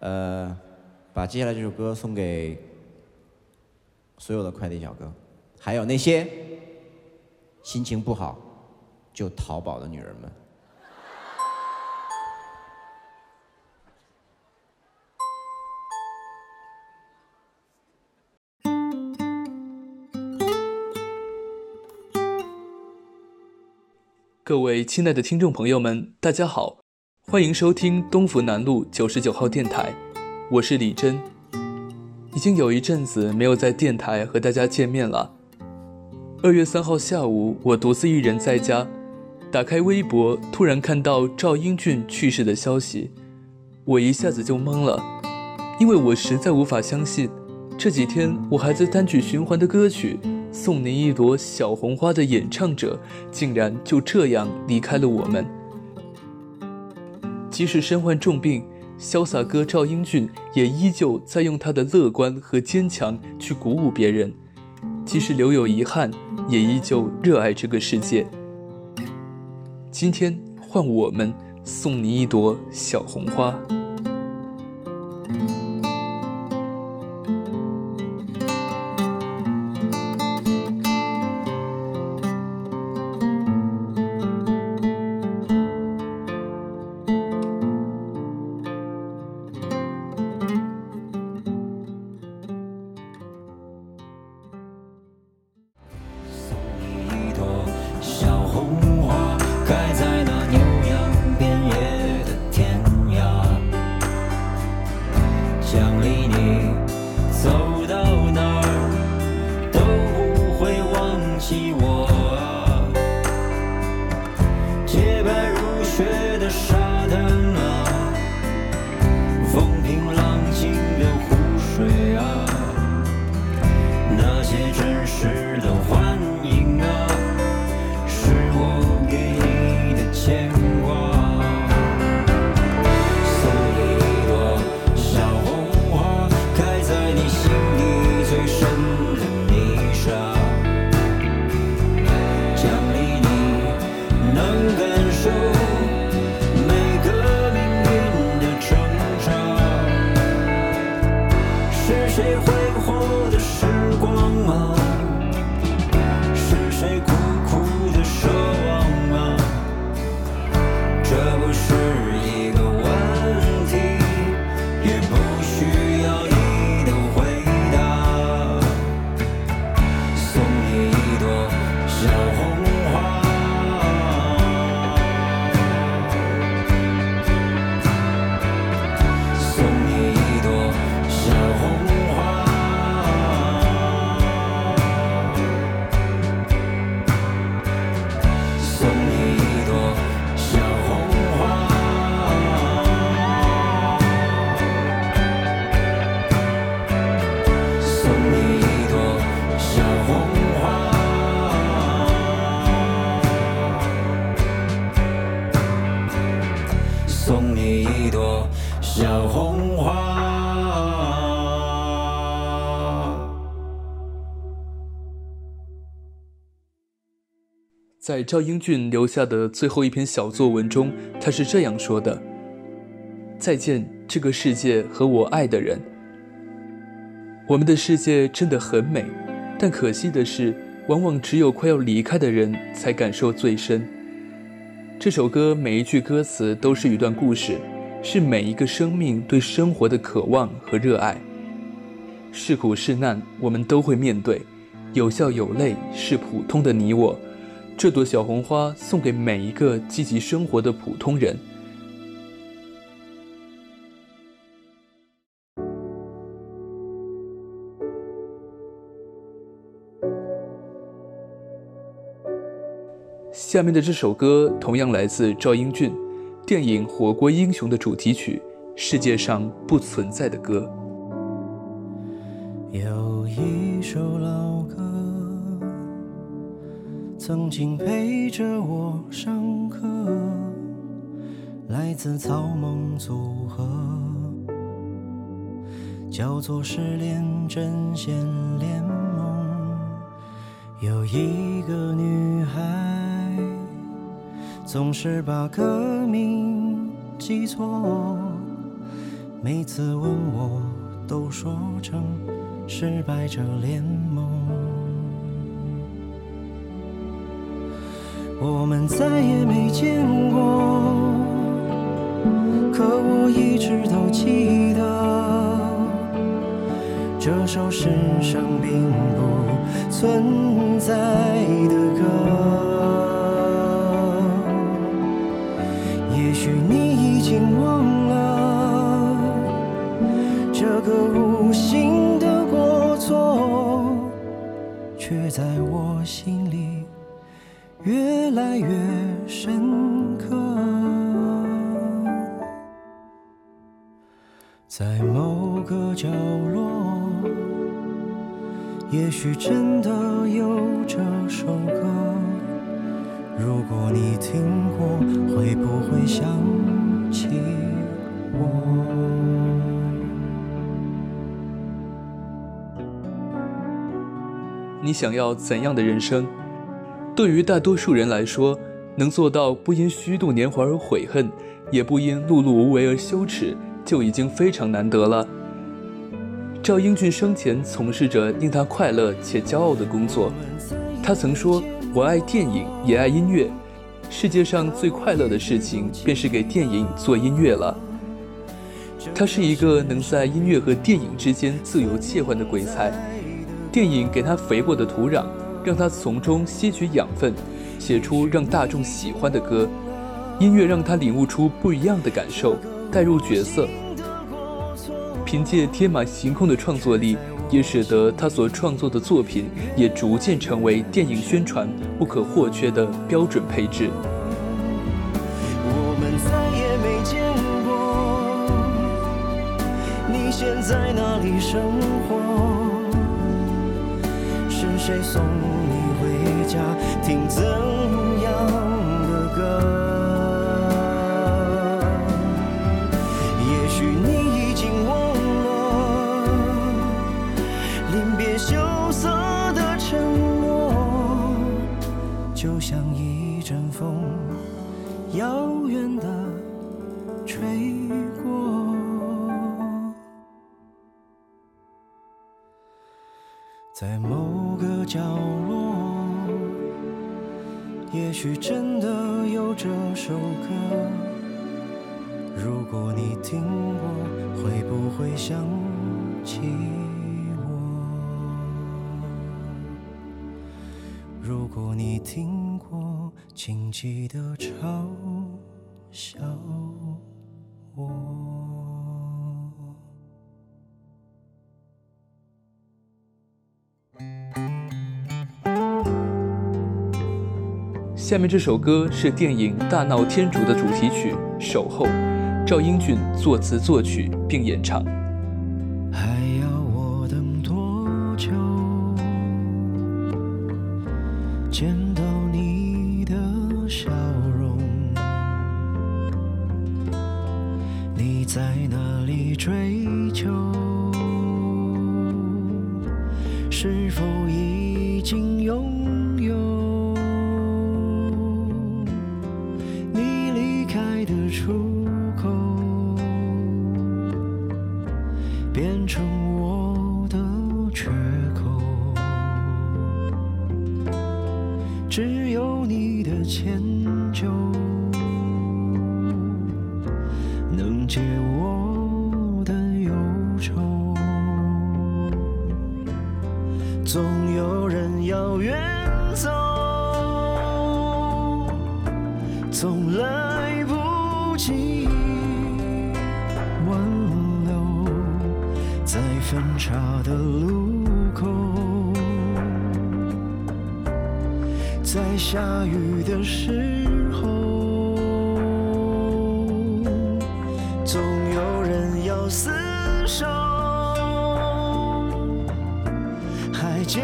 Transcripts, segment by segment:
呃，把接下来这首歌送给所有的快递小哥，还有那些心情不好就淘宝的女人们。各位亲爱的听众朋友们，大家好，欢迎收听东福南路九十九号电台，我是李真。已经有一阵子没有在电台和大家见面了。二月三号下午，我独自一人在家，打开微博，突然看到赵英俊去世的消息，我一下子就懵了，因为我实在无法相信，这几天我还在单曲循环的歌曲。送您一朵小红花的演唱者，竟然就这样离开了我们。即使身患重病，潇洒哥赵英俊也依旧在用他的乐观和坚强去鼓舞别人。即使留有遗憾，也依旧热爱这个世界。今天换我们送你一朵小红花。觉得傻在赵英俊留下的最后一篇小作文中，他是这样说的：“再见，这个世界和我爱的人。我们的世界真的很美，但可惜的是，往往只有快要离开的人才感受最深。这首歌每一句歌词都是一段故事，是每一个生命对生活的渴望和热爱。是苦是难，我们都会面对；有笑有泪，是普通的你我。”这朵小红花送给每一个积极生活的普通人。下面的这首歌同样来自赵英俊，电影《火锅英雄》的主题曲《世界上不存在的歌》。曾经陪着我上课，来自草蜢组合，叫做失恋阵线联盟。有一个女孩，总是把歌名记错，每次问我都说成失败者联盟。我们再也没见过，可我一直都记得这首世上并不存在的歌。也许你已经忘了这个无心的过错，却在我心里越越深刻。在某个角落，也许真的有这首歌。如果你听过，会不会想起我？你想要怎样的人生？对于大多数人来说，能做到不因虚度年华而悔恨，也不因碌碌无为而羞耻，就已经非常难得了。赵英俊生前从事着令他快乐且骄傲的工作，他曾说：“我爱电影，也爱音乐。世界上最快乐的事情，便是给电影做音乐了。”他是一个能在音乐和电影之间自由切换的鬼才。电影给他肥沃的土壤，让他从中吸取养分，写出让大众喜欢的歌；音乐让他领悟出不一样的感受，带入角色。凭借天马行空的创作力，也使得他所创作的作品也逐渐成为电影宣传不可或缺的标准配置。我们再也没见过，你现在哪里生活？谁送你回家？听怎也许真的有这首歌。如果你听过，会不会想起我？如果你听过，请记得嘲笑我。下面这首歌是电影《大闹天竺》的主题曲《守候》，赵英俊作词作曲并演唱。还要我等多久？见到你的笑容，你在哪里追求？是否已经拥有？出口。变成我的缺口，只有你的迁就能解我的忧愁。总有人要远走，总来不及挽留。在分岔的路口，在下雨的时候，总有人要厮守，还剪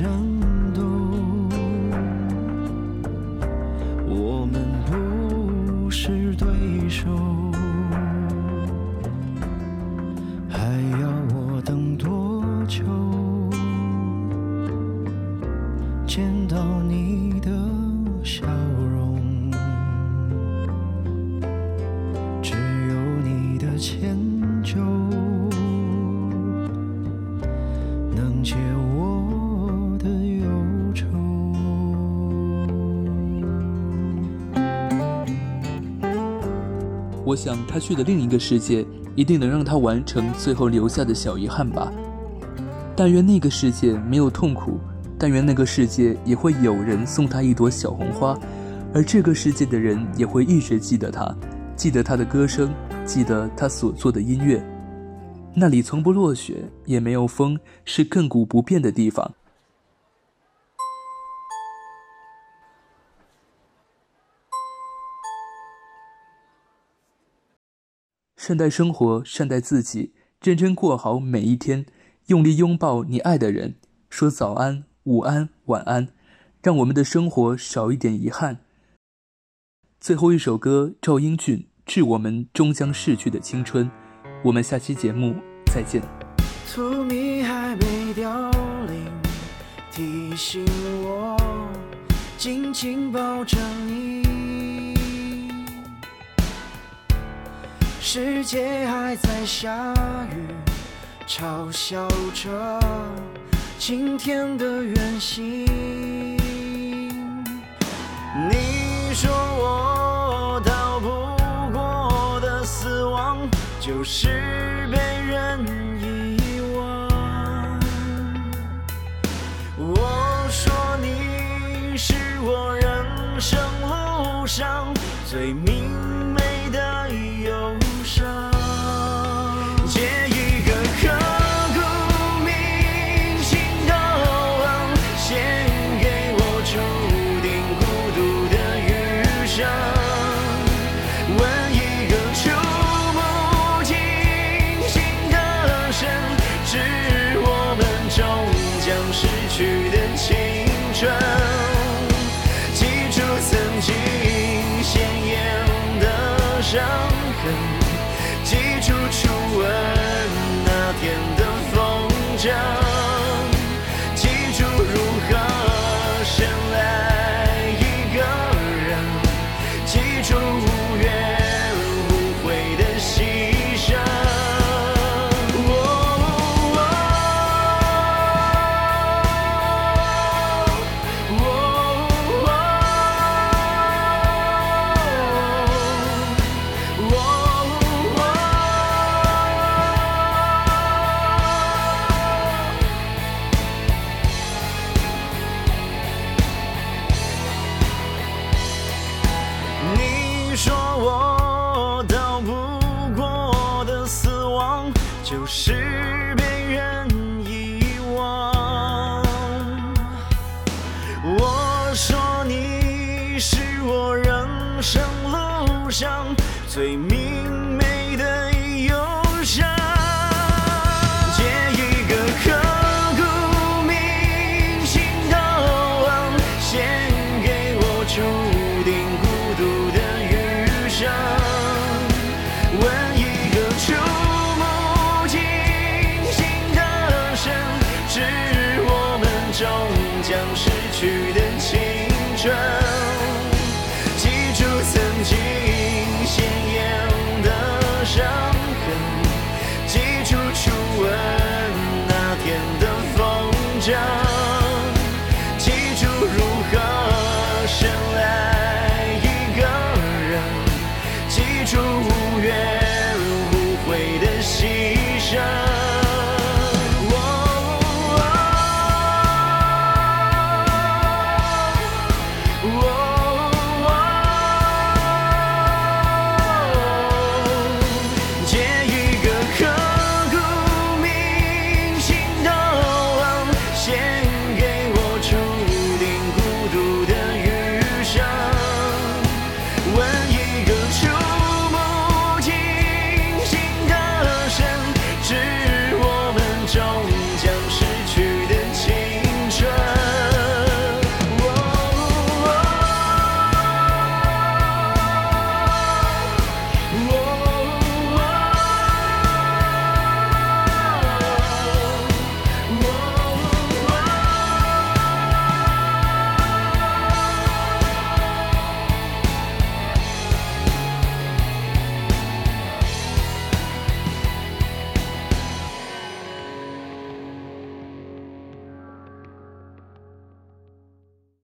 往想他去的另一个世界一定能让他完成最后留下的小遗憾吧。但愿那个世界没有痛苦，但愿那个世界也会有人送他一朵小红花，而这个世界的人也会一直记得他，记得他的歌声，记得他所做的音乐。那里从不落雪，也没有风，是亘古不变的地方。善待生活，善待自己，认真过好每一天。用力拥抱你爱的人，说早安、午安、晚安，让我们的生活少一点遗憾。最后一首歌，赵英俊《致我们终将逝去的青春》。我们下期节目再见。还没凋零，提醒我紧紧抱着你。世界还在下雨。嘲笑着晴天的远行。你说我逃不过的死亡，就是被人遗忘。我说你是我人生路上最明伤痕祭出初吻那天的风筝。